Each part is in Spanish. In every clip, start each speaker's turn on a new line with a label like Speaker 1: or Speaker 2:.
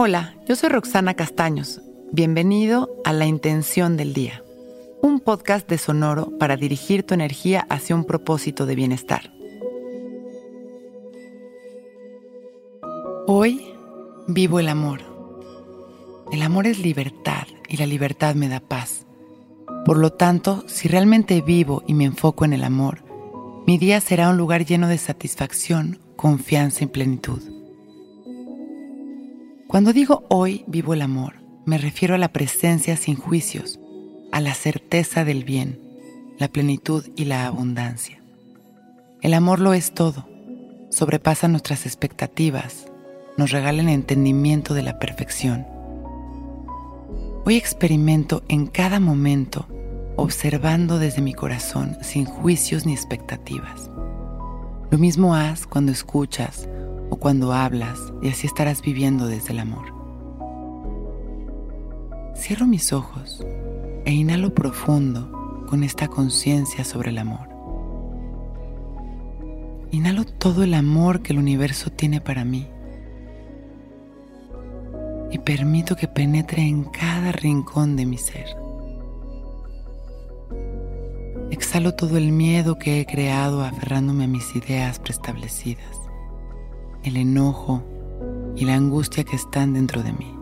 Speaker 1: Hola, yo soy Roxana Castaños. Bienvenido a La Intención del Día, un podcast de Sonoro para dirigir tu energía hacia un propósito de bienestar. Hoy vivo el amor. El amor es libertad y la libertad me da paz. Por lo tanto, si realmente vivo y me enfoco en el amor, mi día será un lugar lleno de satisfacción, confianza y plenitud. Cuando digo hoy vivo el amor, me refiero a la presencia sin juicios, a la certeza del bien, la plenitud y la abundancia. El amor lo es todo, sobrepasa nuestras expectativas, nos regala el entendimiento de la perfección. Hoy experimento en cada momento, observando desde mi corazón sin juicios ni expectativas. Lo mismo haz cuando escuchas, o cuando hablas y así estarás viviendo desde el amor. Cierro mis ojos e inhalo profundo con esta conciencia sobre el amor. Inhalo todo el amor que el universo tiene para mí y permito que penetre en cada rincón de mi ser. Exhalo todo el miedo que he creado aferrándome a mis ideas preestablecidas el enojo y la angustia que están dentro de mí.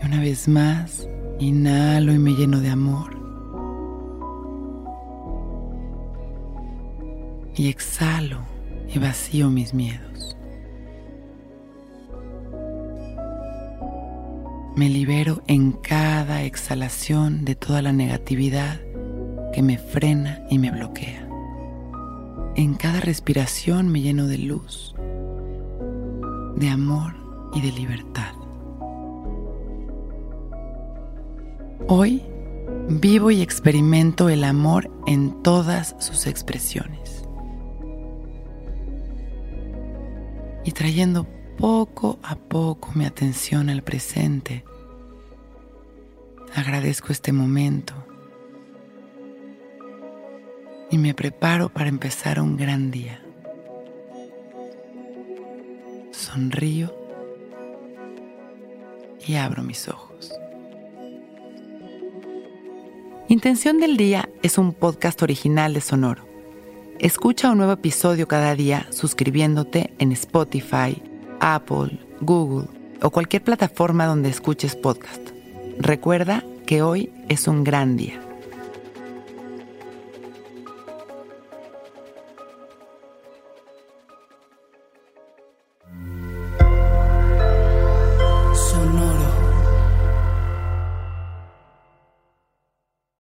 Speaker 1: Y una vez más, inhalo y me lleno de amor. Y exhalo y vacío mis miedos. Me libero en cada exhalación de toda la negatividad que me frena y me bloquea. En cada respiración me lleno de luz, de amor y de libertad. Hoy vivo y experimento el amor en todas sus expresiones. Y trayendo poco a poco mi atención al presente, agradezco este momento y me preparo para empezar un gran día. Sonrío y abro mis ojos. Intención del Día es un podcast original de Sonoro. Escucha un nuevo episodio cada día suscribiéndote en Spotify, Apple, Google o cualquier plataforma donde escuches podcast. Recuerda que hoy es un gran día.